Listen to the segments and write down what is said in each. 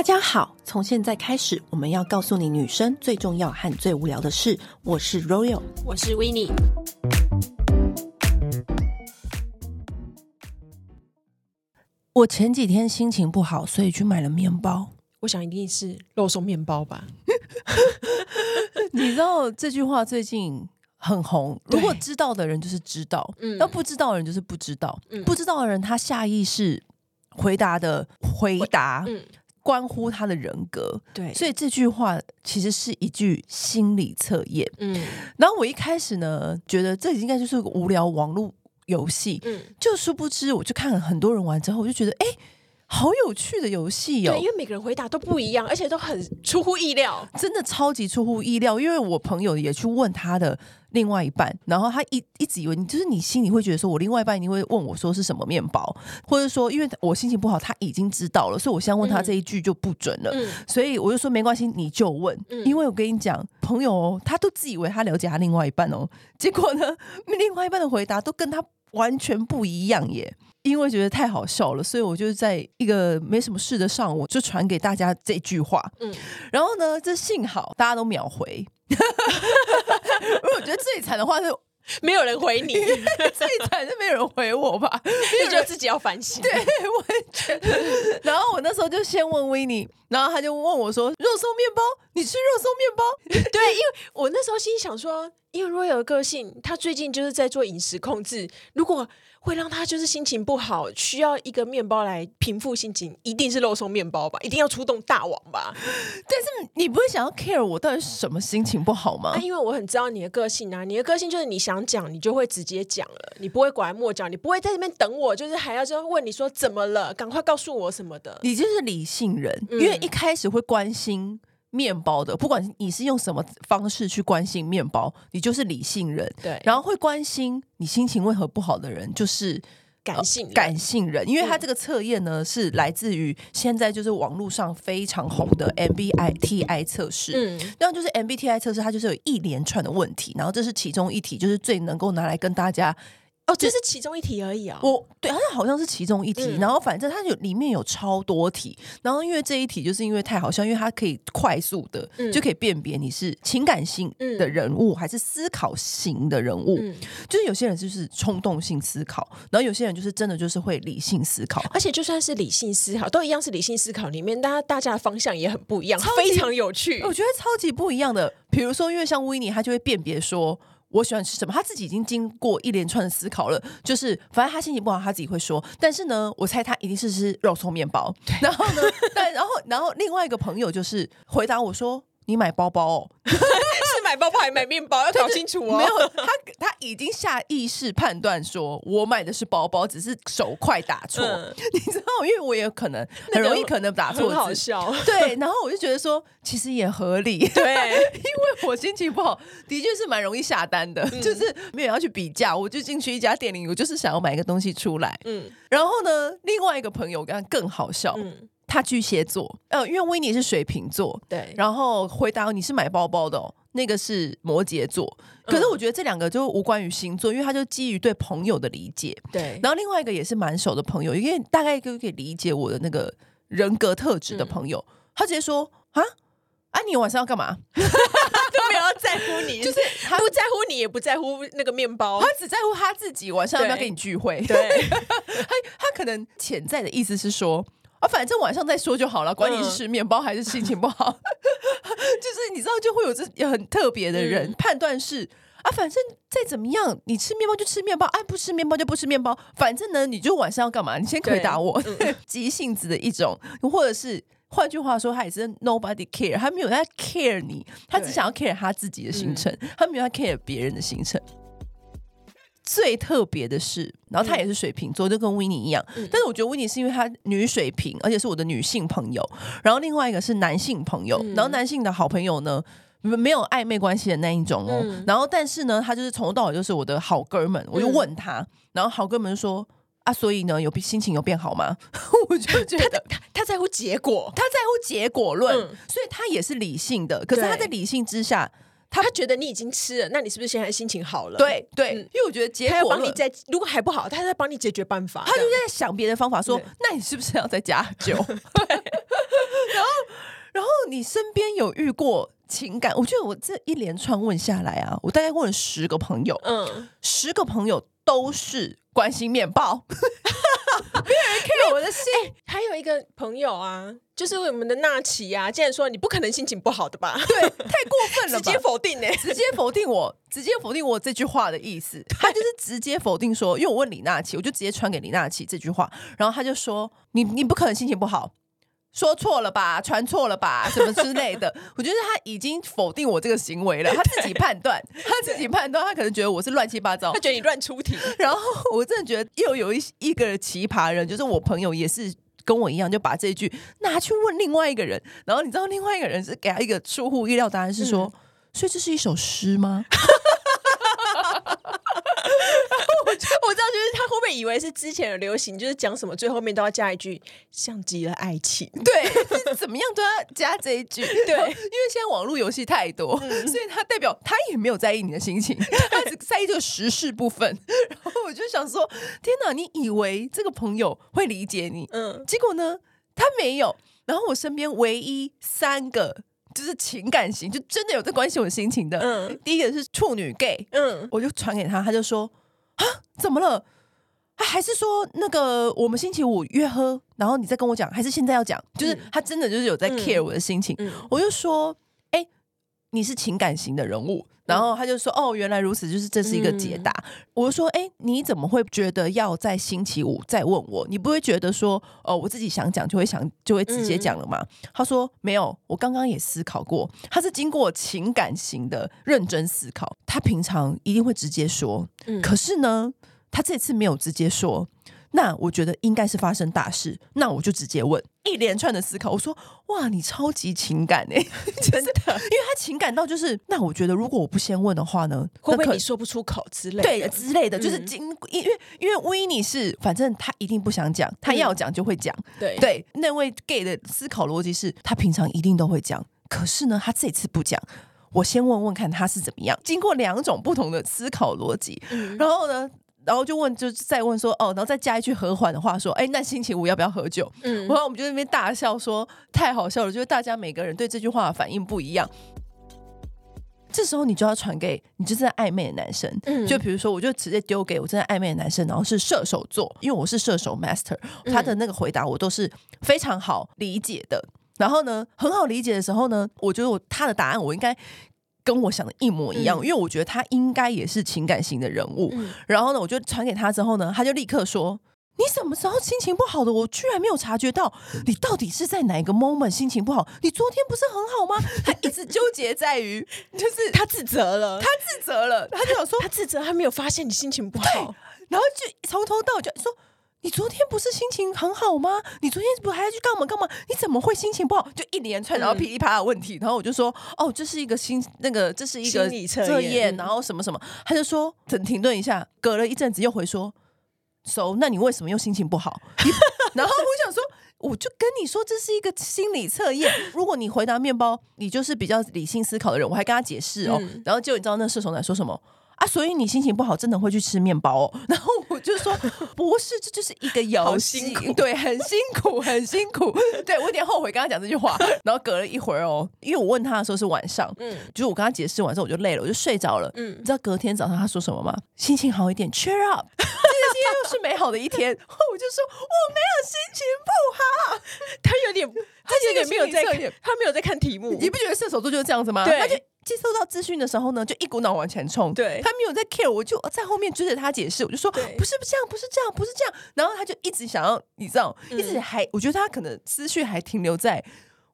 大家好，从现在开始，我们要告诉你女生最重要和最无聊的事。我是 Royal，我是 Winnie。我前几天心情不好，所以去买了面包。我想一定是肉松面包吧？你知道这句话最近很红，如果知道的人就是知道，嗯，要不知道的人就是不知道。嗯，不知道的人他下意识回答的回答，嗯。关乎他的人格，对，所以这句话其实是一句心理测验。嗯，然后我一开始呢，觉得这应该就是个无聊网络游戏，嗯，就殊不知，我就看了很多人玩之后，我就觉得，哎。好有趣的游戏哦！对，因为每个人回答都不一样，而且都很出乎意料，真的超级出乎意料。因为我朋友也去问他的另外一半，然后他一一直以为你就是你心里会觉得说，我另外一半一定会问我说是什么面包，或者说因为我心情不好，他已经知道了，所以我现在问他这一句就不准了。嗯，所以我就说没关系，你就问，嗯，因为我跟你讲，朋友哦，他都自以为他了解他另外一半哦，结果呢，另外一半的回答都跟他完全不一样耶。因为觉得太好笑了，所以我就在一个没什么事的上午就传给大家这句话。嗯，然后呢，这幸好大家都秒回。因为我觉得最惨的话是 没有人回你，最惨是没有人回我吧？你就自己要反省。对，我也觉得。然后我那时候就先问维尼，然后他就问我说：“肉松面包，你吃肉松面包？”对，因为我那时候心想说，因为 Royal 的个性，他最近就是在做饮食控制，如果。会让他就是心情不好，需要一个面包来平复心情，一定是肉松面包吧？一定要出动大王吧？但是你不会想要 care 我到底是什么心情不好吗？啊，因为我很知道你的个性啊，你的个性就是你想讲，你就会直接讲了，你不会拐弯抹角，你不会在那边等我，就是还要就问你说怎么了，赶快告诉我什么的。你就是理性人，嗯，因为一开始会关心。面包的，不管你是用什么方式去关心面包，你就是理性人。对，然后会关心你心情为何不好的人，就是感性、呃、感性人。因为他这个测验呢，是来自于现在就是网络上非常红的 MBTI 测试。嗯，那就是 MBTI 测试，它就是有一连串的问题，然后这是其中一题，就是最能够拿来跟大家。哦，这是其中一题而已啊！我对，它好像是其中一题，嗯、然后反正它有里面有超多题，然后因为这一题就是因为太好笑，因为它可以快速的、嗯、就可以辨别你是情感性的人物、嗯、还是思考型的人物，嗯、就是有些人就是冲动性思考，然后有些人就是真的就是会理性思考，而且就算是理性思考，都一样是理性思考里面，大家大家的方向也很不一样，非常有趣，我觉得超级不一样的。比如说，因为像维尼，他就会辨别说。我喜欢吃什么？他自己已经经过一连串的思考了，就是反正他心情不好，他自己会说。但是呢，我猜他一定是吃肉松面包。然后呢，但然后然后另外一个朋友就是回答我说：“你买包包哦。” 买包包还买面包，要搞清楚哦。没有，他他已经下意识判断说，我买的是包包，只是手快打错。嗯、你知道，因为我也可能很容易可能打错字，很好笑。对，然后我就觉得说，其实也合理。对，因为我心情不好，的确是蛮容易下单的，嗯、就是没有要去比价，我就进去一家店里，我就是想要买一个东西出来。嗯，然后呢，另外一个朋友跟他更好笑。嗯他巨蟹座，呃，因为维尼是水瓶座，对，然后回答你是买包包的哦，那个是摩羯座。可是我觉得这两个就无关于星座，因为他就基于对朋友的理解，对。然后另外一个也是蛮熟的朋友，因为大概就可以理解我的那个人格特质的朋友，嗯、他直接说啊，啊，你晚上要干嘛？都没有要在乎你，就是他不在乎你，也不在乎那个面包，他只在乎他自己晚上要不要跟你聚会。对，对 他他可能潜在的意思是说。啊，反正晚上再说就好了，管你是吃面包还是心情不好，嗯、就是你知道就会有这很特别的人、嗯、判断是啊，反正再怎么样，你吃面包就吃面包，哎、啊，不吃面包就不吃面包，反正呢，你就晚上要干嘛？你先回答我，嗯、急性子的一种，或者是换句话说，他也是 nobody care，他没有在 care 你，他只想要 care 他自己的行程，他没有在 care 别人的行程。最特别的是，然后他也是水瓶座，就跟维尼一样。嗯、但是我觉得维尼是因为他女水瓶，而且是我的女性朋友。然后另外一个是男性朋友，嗯、然后男性的好朋友呢，没有暧昧关系的那一种哦。嗯、然后但是呢，他就是从头到尾就是我的好哥们。我就问他，嗯、然后好哥们说啊，所以呢，有心情有变好吗？我就觉得他他在乎结果，他在乎结果论，嗯、所以他也是理性的。可是他在理性之下。他觉得你已经吃了，那你是不是现在心情好了？对对，因为我觉得结果他要帮你在，如果还不好，他在帮你解决办法。他就在想别的方法，说：“那你是不是要再加酒？” 然后然后你身边有遇过情感？我觉得我这一连串问下来啊，我大概问了十个朋友，嗯，十个朋友都是关心面包。没有人 care 我的心。还有一个朋友啊，就是我们的娜琪啊，竟然说你不可能心情不好的吧？对，太过分了，直接否定呢、欸，直接否定我，直接否定我这句话的意思。他就是直接否定说，因为我问李娜琪，我就直接传给李娜琪这句话，然后他就说你你不可能心情不好。说错了吧，传错了吧，什么之类的。我觉得他已经否定我这个行为了，他自己判断，他自己判断，他可能觉得我是乱七八糟，他觉得你乱出题。然后我真的觉得又有一一个奇葩人，就是我朋友也是跟我一样，就把这一句拿去问另外一个人。然后你知道另外一个人是给他一个出乎意料答案，是说，嗯、所以这是一首诗吗？我我知道，就是他会不会以为是之前的流行，就是讲什么最后面都要加一句“像极了爱情”，对，怎么样都要加这一句，对，因为现在网络游戏太多，嗯、所以他代表他也没有在意你的心情，他只在意这个时事部分。然后我就想说，天哪，你以为这个朋友会理解你？嗯，结果呢，他没有。然后我身边唯一三个就是情感型，就真的有在关心我心情的，嗯，第一个是处女 gay，嗯，我就传给他，他就说。啊，怎么了？他还是说那个我们星期五约喝，然后你再跟我讲，还是现在要讲？就是他真的就是有在 care 我的心情，我就说，你是情感型的人物，然后他就说，哦，原来如此，就是这是一个解答。嗯、我就说，哎、欸，你怎么会觉得要在星期五再问我？你不会觉得说，哦，我自己想讲就会想就会直接讲了吗？嗯、他说没有，我刚刚也思考过，他是经过情感型的认真思考，他平常一定会直接说。可是呢，他这次没有直接说，那我觉得应该是发生大事，那我就直接问，一连串的思考，我说哇，你超级情感哎、欸，真的，因为他情感到就是，那我觉得如果我不先问的话呢，会不会你说不出口之类的，对之类的，就是经因为因为威尼是，反正他一定不想讲，他要讲就会讲，对。对，那位 gay 的思考逻辑是他平常一定都会讲，可是呢，他这次不讲。我先问问看他是怎么样，经过两种不同的思考逻辑，嗯、然后呢，然后就问，就再问说，哦，然后再加一句和缓的话，说，哎，那星期五要不要喝酒？嗯，然后我们就在那边大笑说，太好笑了，就是大家每个人对这句话的反应不一样。这时候你就要传给你就是在暧昧的男生，嗯、就比如说，我就直接丢给我正在暧昧的男生，然后是射手座，因为我是射手 master，他的那个回答我都是非常好理解的。然后呢，很好理解的时候呢，我觉得我他的答案我应该跟我想的一模一样，嗯、因为我觉得他应该也是情感型的人物。嗯、然后呢，我就传给他之后呢，他就立刻说：“你什么时候心情不好的？我居然没有察觉到，你到底是在哪一个 moment 心情不好？你昨天不是很好吗？” 他一直纠结在于，就是他自责了，他自责了，他就想说他自责，他没有发现你心情不好，然后就从头到尾就说。你昨天不是心情很好吗？你昨天不还要去干嘛干嘛？你怎么会心情不好？就一连串，然后噼里啪啦问题，嗯、然后我就说，哦，这是一个心那个，这是一个心理测验，然后什么什么，他就说，等停顿一下，隔了一阵子又回说，So，那你为什么又心情不好？然后我想说，我就跟你说，这是一个心理测验。如果你回答面包，你就是比较理性思考的人，我还跟他解释哦，嗯、然后就你知道那射手男说什么？啊，所以你心情不好，真的会去吃面包哦？然后我就说，不是，这就是一个游戏，对，很辛苦，很辛苦。对，我有点后悔刚刚讲这句话。然后隔了一会儿哦，因为我问他的时候是晚上，嗯，就是我跟他解释完之后我就累了，我就睡着了。嗯，你知道隔天早上他说什么吗？心情好一点，cheer up，又是美好的一天。我就说我没有心情不好，他有点，他有点没有在看，他没有在看题目。你不觉得射手座就是这样子吗？他就。接收到资讯的时候呢，就一股脑往前冲。对，他没有在 care，我就在后面追着他解释。我就说对不是这样，不是这样，不是这样。然后他就一直想要，你知道，嗯、一直还，我觉得他可能思绪还停留在。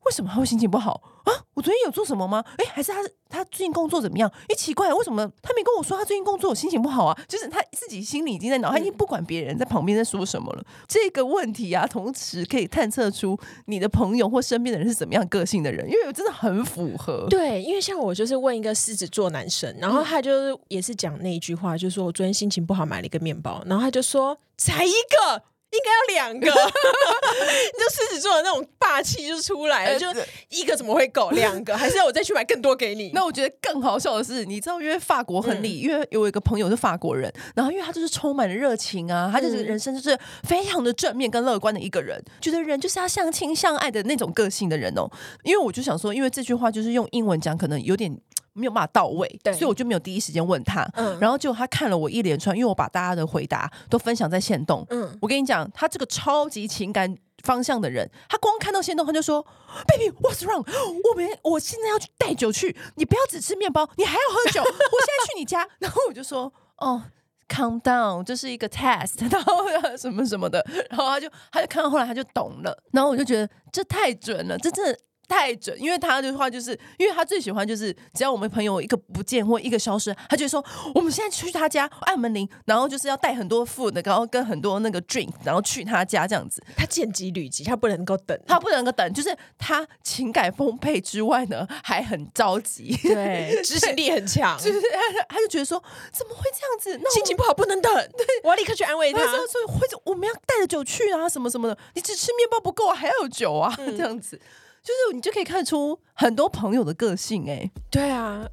为什么他会心情不好啊？我昨天有做什么吗？哎，还是他他最近工作怎么样？哎，奇怪，为什么他没跟我说他最近工作心情不好啊？就是他自己心里已经在脑，他已经不管别人在旁边在说什么了。这个问题啊，同时可以探测出你的朋友或身边的人是怎么样个性的人，因为真的很符合。对，因为像我就是问一个狮子座男生，然后他就是也是讲那一句话，就是说我昨天心情不好，买了一个面包，然后他就说才一个。一应该要两个，你 就狮子座的那种霸气就出来了，就一个怎么会够？两个 还是要我再去买更多给你？那我觉得更好笑的是，你知道，因为法国很厉、嗯，因为有一个朋友是法国人，然后因为他就是充满了热情啊，他就是人生就是非常的正面跟乐观的一个人，觉得人就是要相亲相爱的那种个性的人哦。因为我就想说，因为这句话就是用英文讲，可能有点。没有办法到位，所以我就没有第一时间问他。嗯，然后就他看了我一连串，因为我把大家的回答都分享在线动。嗯，我跟你讲，他这个超级情感方向的人，他光看到线动，他就说：“Baby，what's wrong？我们我现在要去带酒去，你不要只吃面包，你还要喝酒。我现在去你家。”然后我就说：“哦，calm down，这是一个 test，然后 什么什么的。”然后他就他就看到后来他就懂了，然后我就觉得这太准了，这真的。太准，因为他的话就是，因为他最喜欢就是，只要我们朋友一个不见或一个消失，他就说我们现在去他家按门铃，然后就是要带很多 food，然后跟很多那个 drink，然后去他家这样子。他见机履机，他不能够等，他不能够等，就是他情感丰沛之外呢，还很着急，对，执行力很强，就是他，他就觉得说怎么会这样子？那心情不好不能等，对，我要立刻去安慰他。他说所以或者我们要带着酒去啊，什么什么的，你只吃面包不够啊，还要有酒啊，嗯、这样子。就是你就可以看出很多朋友的个性哎、对啊。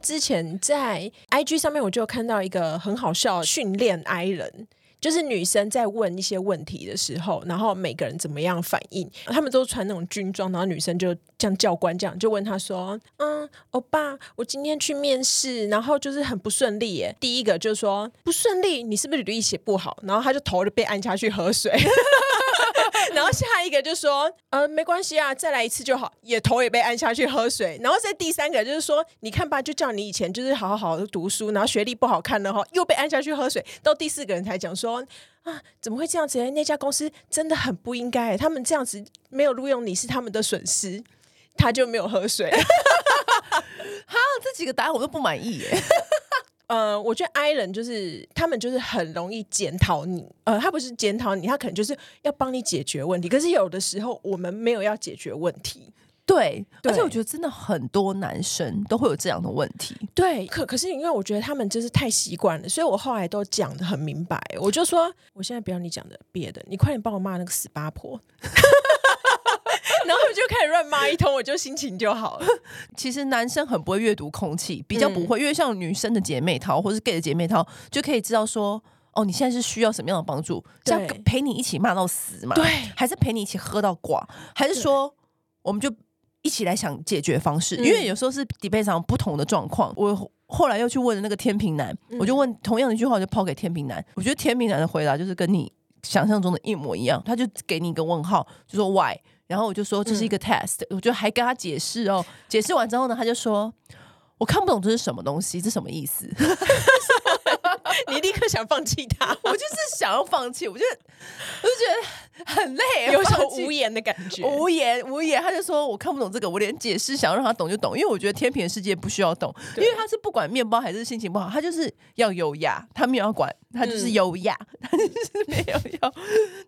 之前在 IG 上面我就看到一个很好笑训练 I 人，就是女生在问一些问题的时候，然后每个人怎么样反应，他们都穿那种军装，然后女生就像教官这样就问他说：“嗯，欧巴，我今天去面试，然后就是很不顺利耶。第一个就说不顺利，你是不是履历写不好？然后他就头就被按下去喝水。” 然后下一个就说，呃，没关系啊，再来一次就好。也头也被按下去喝水。然后在第三个就是说，你看吧，就叫你以前就是好好好的读书，然后学历不好看的话，又被按下去喝水。到第四个人才讲说，啊，怎么会这样子？那家公司真的很不应该，他们这样子没有录用你是他们的损失。他就没有喝水。哈，这几个答案我都不满意耶。呃，我觉得 I 人就是他们就是很容易检讨你，呃，他不是检讨你，他可能就是要帮你解决问题。可是有的时候我们没有要解决问题，对，对，而且我觉得真的很多男生都会有这样的问题，对。可可是因为我觉得他们就是太习惯了，所以我后来都讲的很明白，我就说我现在不要你讲的别的，你快点帮我骂那个死八婆。然后我就开始乱骂一通，我就心情就好了。其实男生很不会阅读空气，比较不会，嗯、因为像女生的姐妹淘或是 gay 的姐妹淘，就可以知道说，哦，你现在是需要什么样的帮助，像陪你一起骂到死嘛？对，还是陪你一起喝到挂，还是说我们就一起来想解决方式？因为有时候是 debate 上不同的状况。我后来又去问了那个天平男，我就问同样的一句话，就抛给天平男。我觉得天平男的回答就是跟你想象中的一模一样，他就给你一个问号，就说 why。然后我就说这是一个 test，嗯，我就还跟他解释哦。解释完之后呢，他就说我看不懂这是什么东西，这什么意思？你立刻想放弃他，我就是想要放弃，我就我就觉得很累，有种无言的感觉，无言无言。他就说我看不懂这个，我连解释想要让他懂就懂，因为我觉得天平的世界不需要懂，因为他是不管面包还是心情不好，他就是要优雅，他没有要管，他就是优雅，嗯，他就是没有要，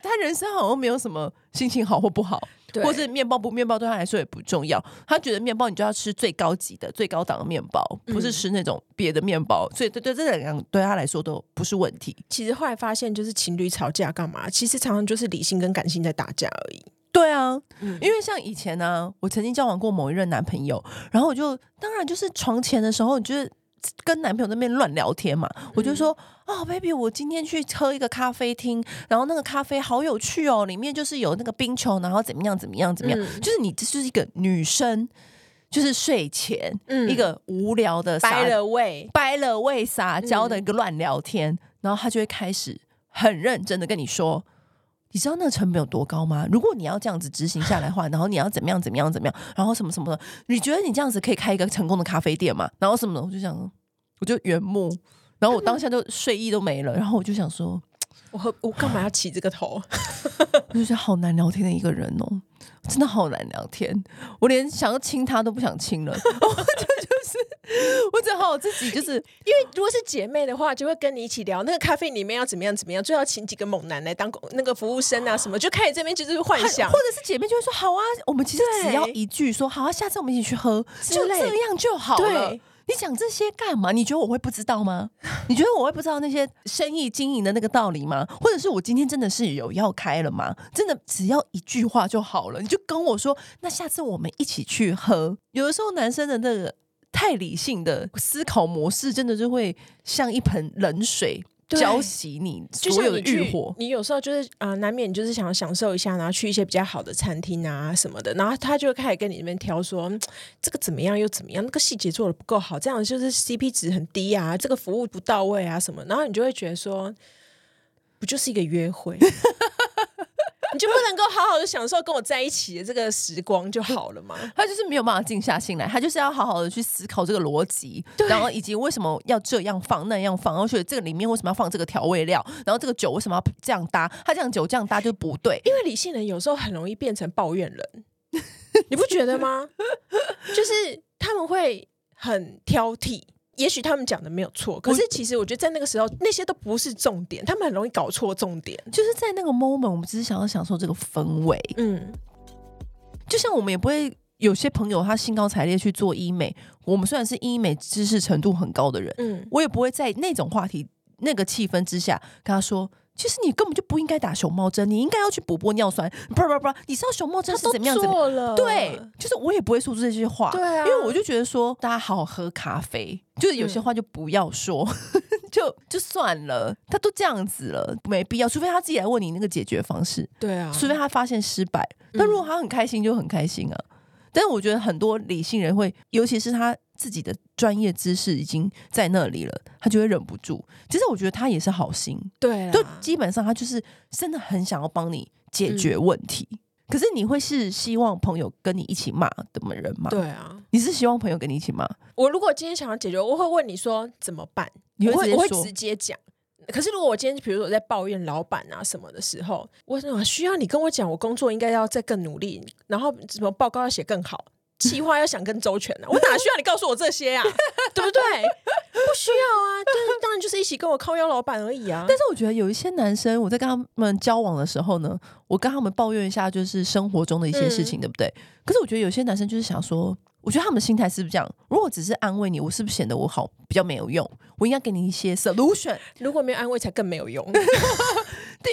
他人生好像没有什么心情好或不好。或是面包不面包对他来说也不重要，他觉得面包你就要吃最高级的、最高档的面包，不是吃那种别的面包。所以对对，这两样对他来说都不是问题。其实后来发现，就是情侣吵架干嘛？其实常常就是理性跟感性在打架而已。对啊，嗯、因为像以前呢、啊，我曾经交往过某一任男朋友，然后我就当然就是床前的时候，你就是。跟男朋友那边乱聊天嘛，我就说啊、哦、，baby，我今天去喝一个咖啡厅，然后那个咖啡好有趣哦，里面就是有那个冰球，然后怎么样怎么样怎么样，嗯、就是你这是一个女生，就是睡前、嗯、一个无聊的掰了位掰了位撒娇的一个乱聊天、嗯，然后他就会开始很认真的跟你说。你知道那个成本有多高吗？如果你要这样子执行下来的话，然后你要怎么样怎么样怎么样，然后什么什么的，你觉得你这样子可以开一个成功的咖啡店吗？然后什么的，我就想，我就原木，然后我当下就 睡意都没了，然后我就想说，我和我干嘛要起这个头？我就觉得好难聊天的一个人哦，真的好难聊天，我连想要亲他都不想亲了。我只好我自己，就是因为如果是姐妹的话，就会跟你一起聊那个咖啡里面要怎么样怎么样，最好请几个猛男来当那个服务生啊什么，就开始这边就是幻想，或者是姐妹就会说好啊，我们其实只要一句说好啊，下次我们一起去喝，就这样就好了。你讲这些干嘛？你觉得我会不知道吗？你觉得我会不知道那些生意经营的那个道理吗？或者是我今天真的是有要开了吗？真的只要一句话就好了，你就跟我说，那下次我们一起去喝。有的时候男生的那个太理性的思考模式，真的就会像一盆冷水。浇熄你所有的欲火，你有时候就是啊、呃，难免你就是想要享受一下，然后去一些比较好的餐厅啊什么的，然后他就会开始跟你那边挑说这个怎么样又怎么样，那个细节做的不够好，这样就是 CP 值很低啊，这个服务不到位啊什么，然后你就会觉得说，不就是一个约会？你就不能够好好的享受跟我在一起的这个时光就好了嘛？他就是没有办法静下心来，他就是要好好的去思考这个逻辑，然后以及为什么要这样放那样放，然后所以这个里面为什么要放这个调味料，然后这个酒为什么要这样搭？他这样酒这样搭就不对，因为理性人有时候很容易变成抱怨人，你不觉得吗？就是他们会很挑剔。也许他们讲的没有错，可是其实我觉得在那个时候，那些都不是重点，他们很容易搞错重点。就是在那个 moment，我们只是想要享受这个氛围。嗯，就像我们也不会有些朋友他兴高采烈去做医美，我们虽然是医美知识程度很高的人，嗯，我也不会在那种话题、那个气氛之下跟他说。其实你根本就不应该打熊猫针，你应该要去补玻尿酸。不不不，你知道熊猫针是怎么样子的？对，就是我也不会说出这些话。对啊，因为我就觉得说，大家好好喝咖啡，就是有些话就不要说，嗯、就就算了。他都这样子了，没必要。除非他自己来问你那个解决方式。对啊，除非他发现失败。那如果他很开心，就很开心啊。嗯、但是我觉得很多理性人会，尤其是他。自己的专业知识已经在那里了，他就会忍不住。其实我觉得他也是好心，对，就基本上他就是真的很想要帮你解决问题。嗯、可是你会是希望朋友跟你一起骂的人吗？对啊，你是希望朋友跟你一起骂？我如果今天想要解决，我会问你说怎么办？你会我会直接讲。可是如果我今天比如说我在抱怨老板啊什么的时候，我需要你跟我讲，我工作应该要再更努力，然后什么报告要写更好。计划要想更周全呢、啊，我哪需要你告诉我这些啊？对不对？不需要啊，但是当然就是一起跟我靠腰老板而已啊。但是我觉得有一些男生，我在跟他们交往的时候呢，我跟他们抱怨一下，就是生活中的一些事情，嗯、对不对？可是我觉得有些男生就是想说，我觉得他们的心态是不是这样？如果只是安慰你，我是不是显得我好比较没有用？我应该给你一些 solution。如果没有安慰，才更没有用。对，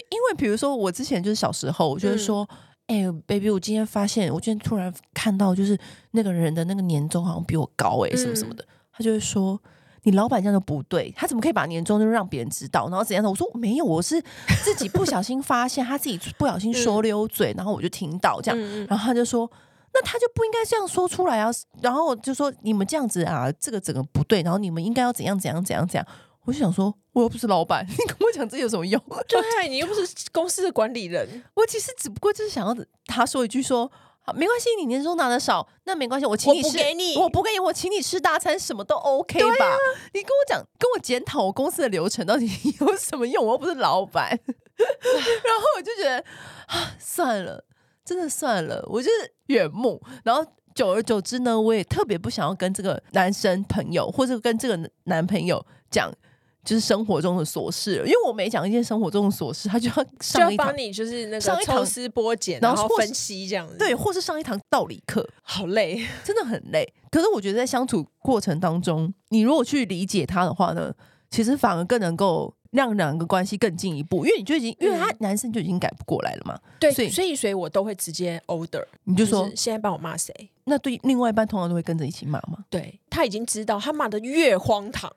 因为比如说我之前就是小时候，我就是说。嗯哎、欸，baby，我今天发现，我今天突然看到，就是那个人的那个年终好像比我高哎、欸，什么什么的。嗯、他就会说，你老板这样都不对，他怎么可以把年终就让别人知道，然后怎样的？我说没有，我是自己不小心发现，他自己不小心说溜嘴，嗯、然后我就听到这样，嗯、然后他就说，那他就不应该这样说出来啊。然后我就说，你们这样子啊，这个整个不对，然后你们应该要怎样怎样怎样怎样。我就想说，我又不是老板，你跟我讲这有什么用？对，你又不是公司的管理人。我其实只不过就是想要他说一句说，好，没关系，你年终拿的少，那没关系，我请你吃，我不给你，我不给你，我请你吃大餐，什么都 OK 吧？啊、你跟我讲，跟我检讨我公司的流程到底 有什么用？我又不是老板。然后我就觉得啊，算了，真的算了，我就是远目。然后久而久之呢，我也特别不想要跟这个男生朋友，或者跟这个男朋友讲。就是生活中的琐事，因为我每讲一件生活中的琐事，他就要上一堂，帮你就是那个抽丝剥茧，然后分析这样子，对，或是上一堂道理课，好累，真的很累。可是我觉得在相处过程当中，你如果去理解他的话呢，其实反而更能够让两个关系更进一步，因为你就已经，因为他男生就已经改不过来了嘛，对，所以所以所以我都会直接 order，你就说现在帮我骂谁？那对另外一半通常都会跟着一起骂吗？对，他已经知道，他骂的越荒唐。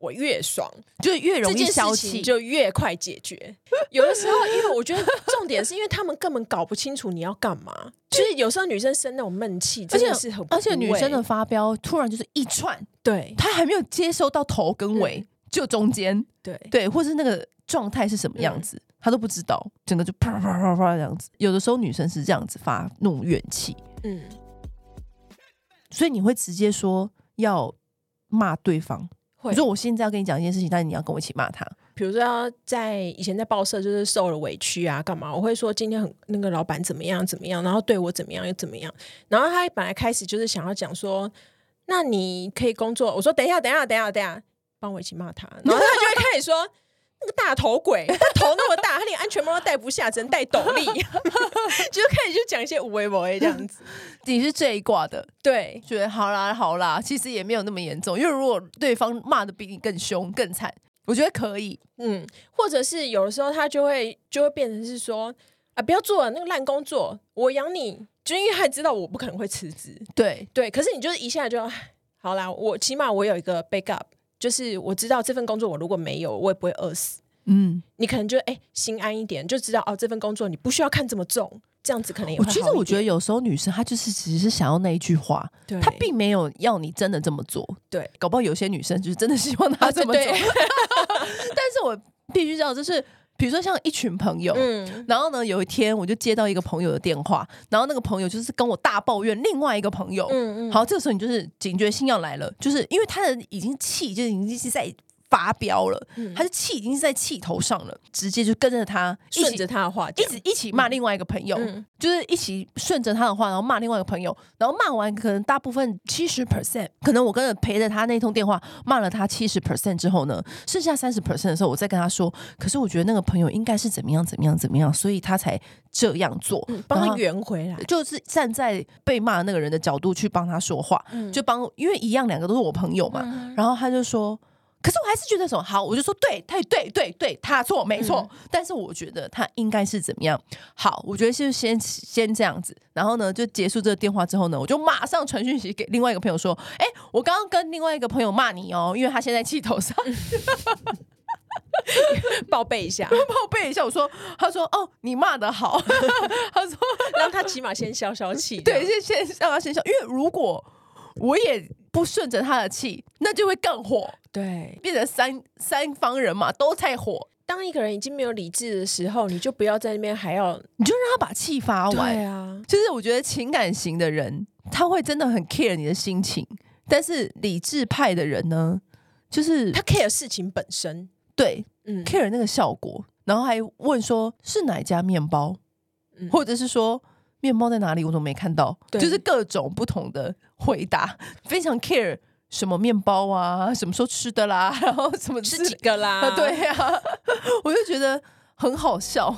我越爽，就越容易消气，就越快解决。有的时候，因为我觉得重点是因为他们根本搞不清楚你要干嘛。就是有时候女生生那种闷气，真的是很而且女生的发飙突然就是一串，对，她还没有接收到头跟尾，就中间，对对，或是那个状态是什么样子，她都不知道，整个就啪啪啪啪这样子。有的时候女生是这样子发怒怨气，嗯，所以你会直接说要骂对方。比如说，我现在要跟你讲一件事情，但是你要跟我一起骂他。比如说，在以前在报社就是受了委屈啊，干嘛？我会说今天很那个老板怎么样怎么样，然后对我怎么样又怎么样。然后他本来开始就是想要讲说，那你可以工作。我说等一下，等一下，等一下，等一下，帮我一起骂他。然后他就会开始说，那个大头鬼，他头那么大，他连安全帽都戴不下，只能戴斗笠，就开始就讲一些无为无为这样子。你是这一挂的，对，觉得好啦好啦，其实也没有那么严重，因为如果对方骂的比你更凶更惨，我觉得可以，嗯，或者是有的时候他就会就会变成是说啊，不要做了那个烂工作，我养你，就因为他知道我不可能会辞职，对。对，可是你就是一下就好啦，我起码我有一个 backup，就是我知道这份工作我如果没有，我也不会饿死，嗯，你可能就哎、欸、心安一点，就知道哦这份工作你不需要看这么重。这样子可能也会好。其实我觉得有时候女生她就是只是想要那一句话，对她并没有要你真的这么做。对，搞不好有些女生就是真的希望她这么做。但是我必须知道，就是比如说像一群朋友，嗯，然后呢，有一天我就接到一个朋友的电话，然后那个朋友就是跟我大抱怨另外一个朋友，嗯嗯，好，这个时候你就是警觉性要来了，就是因为他的已经气就已经是在。发飙了，他的气已经是在气头上了，直接就跟着他，顺着他的话，一直一起骂另外一个朋友，嗯、就是一起顺着他的话，然后骂另外一个朋友，然后骂完可能大部分七十 percent，可能我跟着陪着他那通电话骂了他七十 percent 之后呢，剩下三十 percent 的时候，我再跟他说，可是我觉得那个朋友应该是怎么样怎么样怎么样，所以他才这样做，帮、嗯、他圆回来，就是站在被骂那个人的角度去帮他说话，嗯、就帮，因为一样两个都是我朋友嘛，嗯、然后他就说。可是我还是觉得什么好，我就说对，他对对对，他错没错。嗯、但是我觉得他应该是怎么样好？我觉得是先先这样子，然后呢，就结束这个电话之后呢，我就马上传讯息给另外一个朋友说：“哎，我刚刚跟另外一个朋友骂你哦，因为他现在气头上，报备一下，报备一下。”我说：“他说哦，你骂的好。”他说：“让他起码先消消气，对，先先让他先消，因为如果我也。”不顺着他的气，那就会更火。对，变成三三方人嘛，都在火。当一个人已经没有理智的时候，你就不要在那边还要，你就让他把气发完。对啊，就是我觉得情感型的人，他会真的很 care 你的心情，但是理智派的人呢，就是他 care 事情本身，对，嗯，care 那个效果，然后还问说是哪一家面包，嗯、或者是说。面包在哪里？我都没看到，对就是各种不同的回答，非常 care 什么面包啊，什么时候吃的啦，然后什么吃几个啦？对呀、啊，我就觉得很好笑。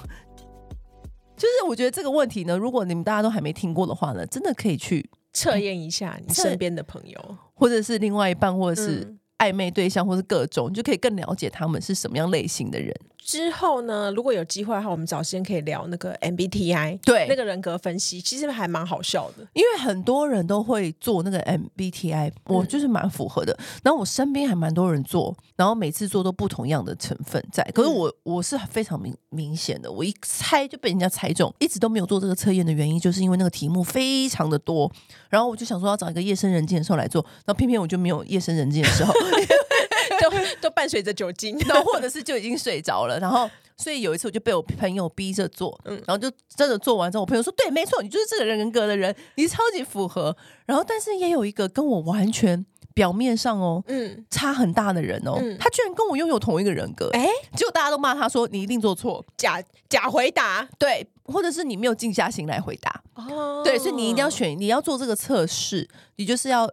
就是我觉得这个问题呢，如果你们大家都还没听过的话呢，真的可以去测验一下你身边的朋友，或者是另外一半，或者是暧昧对象，或是各种，你就可以更了解他们是什么样类型的人。之后呢，如果有机会的话，我们找时间可以聊那个 MBTI，对那个人格分析，其实还蛮好笑的。因为很多人都会做那个 MBTI，我就是蛮符合的。嗯、然后我身边还蛮多人做，然后每次做都不同样的成分在。可是我、嗯、我是非常明明显的，我一猜就被人家猜中，一直都没有做这个测验的原因，就是因为那个题目非常的多。然后我就想说要找一个夜深人静的时候来做，然后偏偏我就没有夜深人静的时候。都都伴随着酒精，然后或者是就已经睡着了，然后所以有一次我就被我朋友逼着做，嗯，然后就真的做完之后，我朋友说：“对，没错，你就是这个人格的人，你超级符合。”然后但是也有一个跟我完全表面上哦，嗯，差很大的人哦，嗯、他居然跟我拥有同一个人格，哎、欸，结果大家都骂他说：“你一定做错，假假回答，对，或者是你没有静下心来回答。”哦，对，所以你一定要选，你要做这个测试，你就是要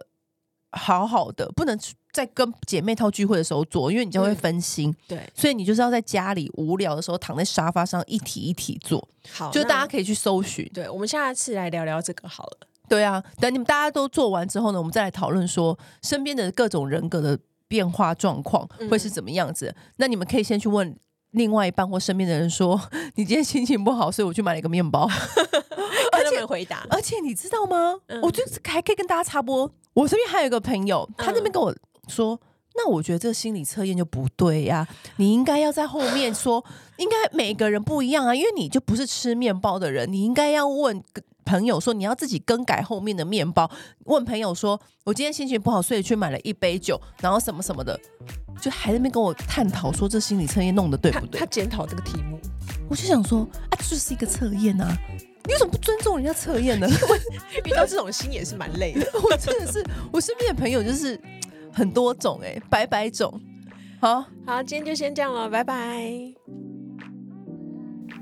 好好的，不能。在跟姐妹套聚会的时候做，因为你就会分心。嗯、对，所以你就是要在家里无聊的时候躺在沙发上一题一题做。好，就大家可以去搜寻。对，我们下次来聊聊这个好了。对啊，等你们大家都做完之后呢，我们再来讨论说身边的各种人格的变化状况会是怎么样子。嗯、那你们可以先去问另外一半或身边的人说：“你今天心情不好，所以我去买了一个面包。”而且回答，而且你知道吗？嗯、我就是还可以跟大家插播。我身边还有一个朋友，他那边跟我。说，那我觉得这个心理测验就不对呀、啊。你应该要在后面说，应该每个人不一样啊，因为你就不是吃面包的人，你应该要问朋友说，你要自己更改后面的面包。问朋友说，我今天心情不好，所以去买了一杯酒，然后什么什么的，就还在那边跟我探讨说，这心理测验弄得对不对？他检讨这个题目，我就想说，啊，这就是一个测验啊，你为什么不尊重人家测验呢？遇到这种心也是蛮累的。我真的是，我身边的朋友就是。很多种哎、欸，百百种。好好，今天就先这样了，拜拜。